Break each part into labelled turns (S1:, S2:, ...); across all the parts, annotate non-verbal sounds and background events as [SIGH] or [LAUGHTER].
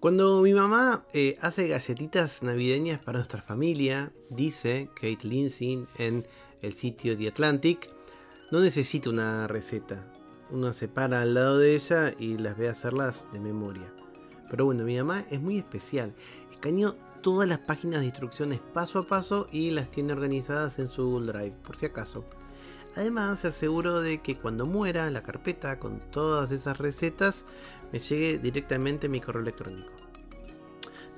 S1: Cuando mi mamá eh, hace galletitas navideñas para nuestra familia, dice Kate Lindsay en el sitio The Atlantic, no necesita una receta. Uno se para al lado de ella y las ve hacerlas de memoria. Pero bueno, mi mamá es muy especial. Escaneó todas las páginas de instrucciones paso a paso y las tiene organizadas en su Google Drive, por si acaso. Además, se aseguró de que cuando muera la carpeta con todas esas recetas me llegue directamente mi correo electrónico.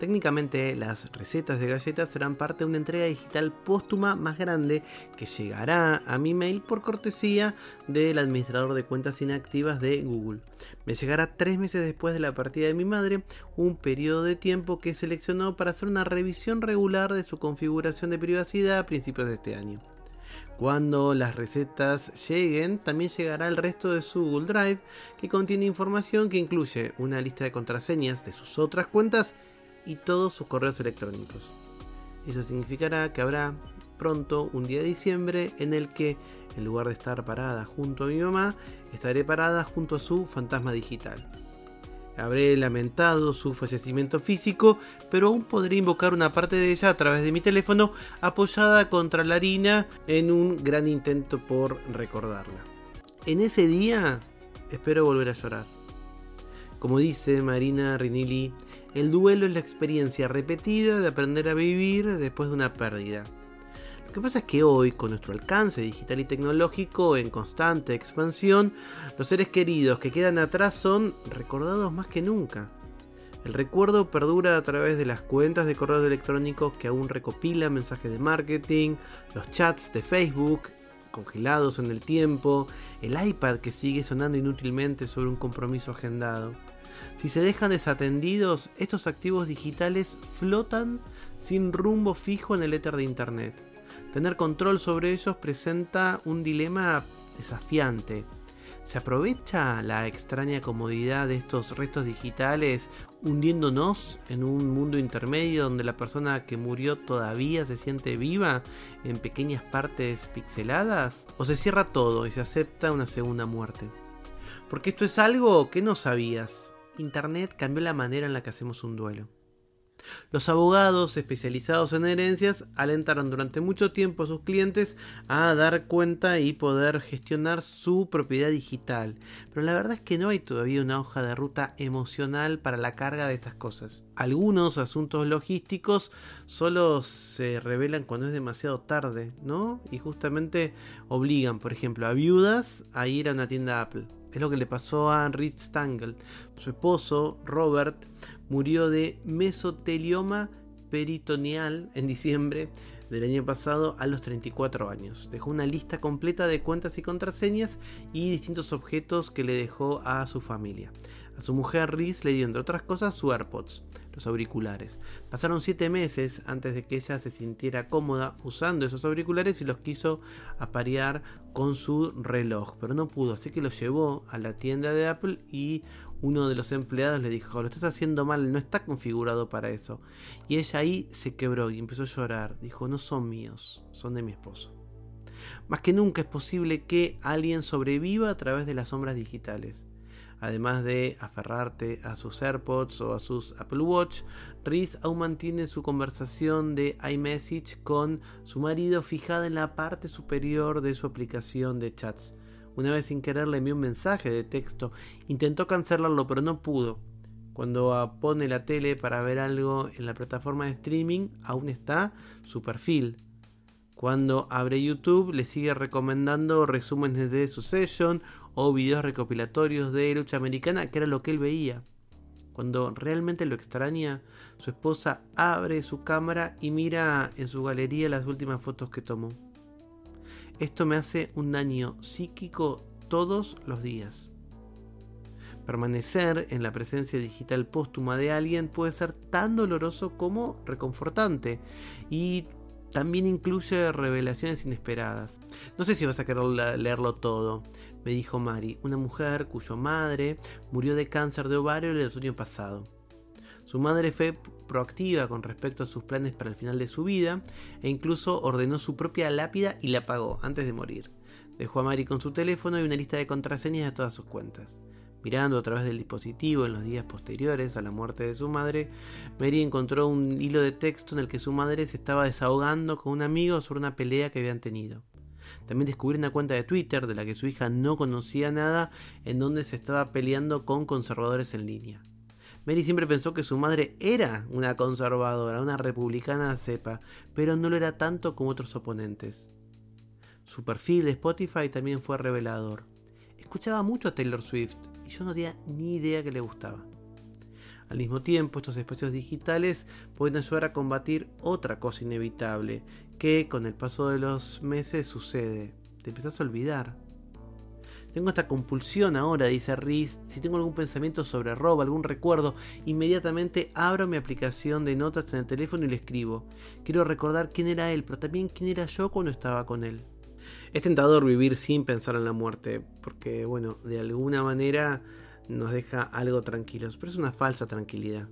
S1: Técnicamente, las recetas de galletas serán parte de una entrega digital póstuma más grande que llegará a mi mail por cortesía del administrador de cuentas inactivas de Google. Me llegará tres meses después de la partida de mi madre, un periodo de tiempo que seleccionó para hacer una revisión regular de su configuración de privacidad a principios de este año. Cuando las recetas lleguen, también llegará el resto de su Google Drive, que contiene información que incluye una lista de contraseñas de sus otras cuentas y todos sus correos electrónicos. Eso significará que habrá pronto un día de diciembre en el que, en lugar de estar parada junto a mi mamá, estaré parada junto a su fantasma digital. Habré lamentado su fallecimiento físico, pero aún podré invocar una parte de ella a través de mi teléfono apoyada contra la harina en un gran intento por recordarla. En ese día espero volver a llorar. Como dice Marina Rinili, el duelo es la experiencia repetida de aprender a vivir después de una pérdida. Lo que pasa es que hoy, con nuestro alcance digital y tecnológico en constante expansión, los seres queridos que quedan atrás son recordados más que nunca. El recuerdo perdura a través de las cuentas de correos electrónicos que aún recopilan mensajes de marketing, los chats de Facebook congelados en el tiempo, el iPad que sigue sonando inútilmente sobre un compromiso agendado. Si se dejan desatendidos, estos activos digitales flotan sin rumbo fijo en el éter de Internet. Tener control sobre ellos presenta un dilema desafiante. ¿Se aprovecha la extraña comodidad de estos restos digitales hundiéndonos en un mundo intermedio donde la persona que murió todavía se siente viva en pequeñas partes pixeladas? ¿O se cierra todo y se acepta una segunda muerte? Porque esto es algo que no sabías. Internet cambió la manera en la que hacemos un duelo. Los abogados especializados en herencias alentaron durante mucho tiempo a sus clientes a dar cuenta y poder gestionar su propiedad digital, pero la verdad es que no hay todavía una hoja de ruta emocional para la carga de estas cosas. Algunos asuntos logísticos solo se revelan cuando es demasiado tarde, ¿no? Y justamente obligan, por ejemplo, a viudas a ir a una tienda Apple. Es lo que le pasó a Henry Stangl. Su esposo, Robert, murió de mesotelioma peritoneal en diciembre del año pasado a los 34 años. Dejó una lista completa de cuentas y contraseñas y distintos objetos que le dejó a su familia. A su mujer Riz le dio, entre otras cosas, su AirPods, los auriculares. Pasaron 7 meses antes de que ella se sintiera cómoda usando esos auriculares y los quiso aparear con su reloj, pero no pudo, así que lo llevó a la tienda de Apple y uno de los empleados le dijo, lo estás haciendo mal, no está configurado para eso. Y ella ahí se quebró y empezó a llorar. Dijo, no son míos, son de mi esposo. Más que nunca es posible que alguien sobreviva a través de las sombras digitales. Además de aferrarte a sus AirPods o a sus Apple Watch, Reese aún mantiene su conversación de iMessage con su marido fijada en la parte superior de su aplicación de chats. Una vez sin querer le envió un mensaje de texto, intentó cancelarlo pero no pudo. Cuando pone la tele para ver algo en la plataforma de streaming, aún está su perfil. Cuando abre YouTube le sigue recomendando resúmenes de su session o videos recopilatorios de lucha americana, que era lo que él veía. Cuando realmente lo extraña, su esposa abre su cámara y mira en su galería las últimas fotos que tomó. Esto me hace un daño psíquico todos los días. Permanecer en la presencia digital póstuma de alguien puede ser tan doloroso como reconfortante y también incluye revelaciones inesperadas. No sé si vas a querer leerlo todo, me dijo Mari, una mujer cuya madre murió de cáncer de ovario el otoño pasado. Su madre fue proactiva con respecto a sus planes para el final de su vida e incluso ordenó su propia lápida y la pagó antes de morir. Dejó a Mari con su teléfono y una lista de contraseñas de todas sus cuentas. Mirando a través del dispositivo en los días posteriores a la muerte de su madre, Mary encontró un hilo de texto en el que su madre se estaba desahogando con un amigo sobre una pelea que habían tenido. También descubrió una cuenta de Twitter de la que su hija no conocía nada, en donde se estaba peleando con conservadores en línea. Mary siempre pensó que su madre era una conservadora, una republicana cepa, pero no lo era tanto como otros oponentes. Su perfil de Spotify también fue revelador. Escuchaba mucho a Taylor Swift yo no tenía ni idea que le gustaba. Al mismo tiempo, estos espacios digitales pueden ayudar a combatir otra cosa inevitable que con el paso de los meses sucede. Te empezás a olvidar. Tengo esta compulsión ahora, dice Riz. Si tengo algún pensamiento sobre Rob, algún recuerdo, inmediatamente abro mi aplicación de notas en el teléfono y le escribo. Quiero recordar quién era él, pero también quién era yo cuando estaba con él. Es tentador vivir sin pensar en la muerte, porque, bueno, de alguna manera nos deja algo tranquilos, pero es una falsa tranquilidad.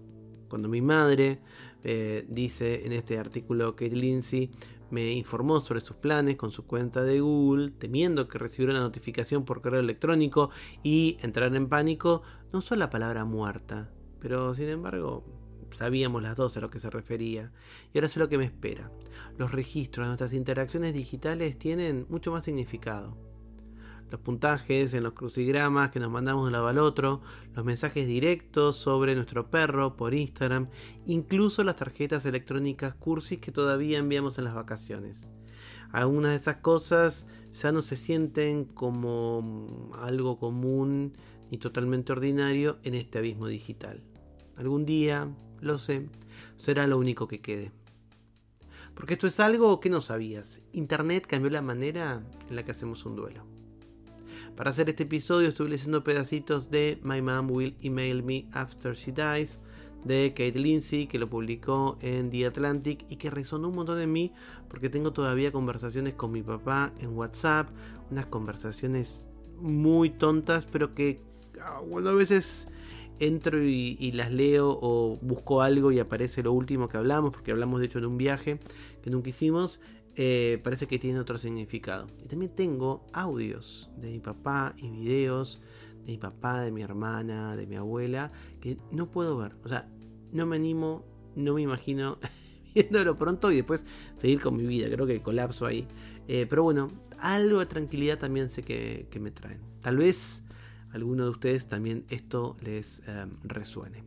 S1: Cuando mi madre eh, dice en este artículo que Lindsay me informó sobre sus planes con su cuenta de Google, temiendo que recibiera una notificación por correo electrónico y entrar en pánico, no usó la palabra muerta, pero sin embargo sabíamos las dos a lo que se refería. Y ahora sé lo que me espera. Los registros de nuestras interacciones digitales tienen mucho más significado. Los puntajes en los crucigramas que nos mandamos de un lado al otro, los mensajes directos sobre nuestro perro por Instagram, incluso las tarjetas electrónicas cursis que todavía enviamos en las vacaciones. Algunas de esas cosas ya no se sienten como algo común ni totalmente ordinario en este abismo digital. Algún día, lo sé, será lo único que quede. Porque esto es algo que no sabías. Internet cambió la manera en la que hacemos un duelo. Para hacer este episodio estuve leyendo pedacitos de My Mom Will Email Me After She Dies de Kate Lindsay, que lo publicó en The Atlantic y que resonó un montón en mí porque tengo todavía conversaciones con mi papá en WhatsApp, unas conversaciones muy tontas, pero que ah, a veces entro y, las leo o busco algo y aparece lo último que hablamos, porque hablamos de hecho de un viaje que nunca hicimos, eh, parece que tiene otro significado. Y también tengo audios de mi papá y videos de mi papá, de mi hermana, de mi abuela, que no puedo ver. O sea, no me animo, no me imagino [LAUGHS] viéndolo pronto y después seguir con mi vida. Creo que colapso ahí. Eh, pero bueno, algo de tranquilidad también sé que, que me traen. Tal vez alguno de ustedes también esto les em, resuene.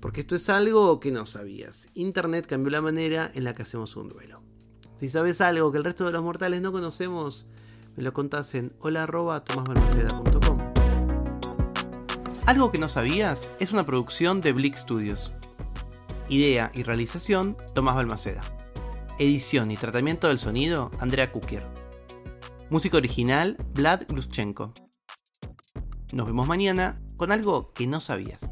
S1: Porque esto es algo que no sabías. Internet cambió la manera en la que hacemos un duelo. Si sabes algo que el resto de los mortales no conocemos, me lo contás en hola.tomasbalmaceda.com. Algo que no sabías es una producción de Blick Studios. Idea y realización, Tomás Balmaceda. Edición y tratamiento del sonido, Andrea Kukier. Música original, Vlad Gluschenko. Nos vemos mañana con algo que no sabías.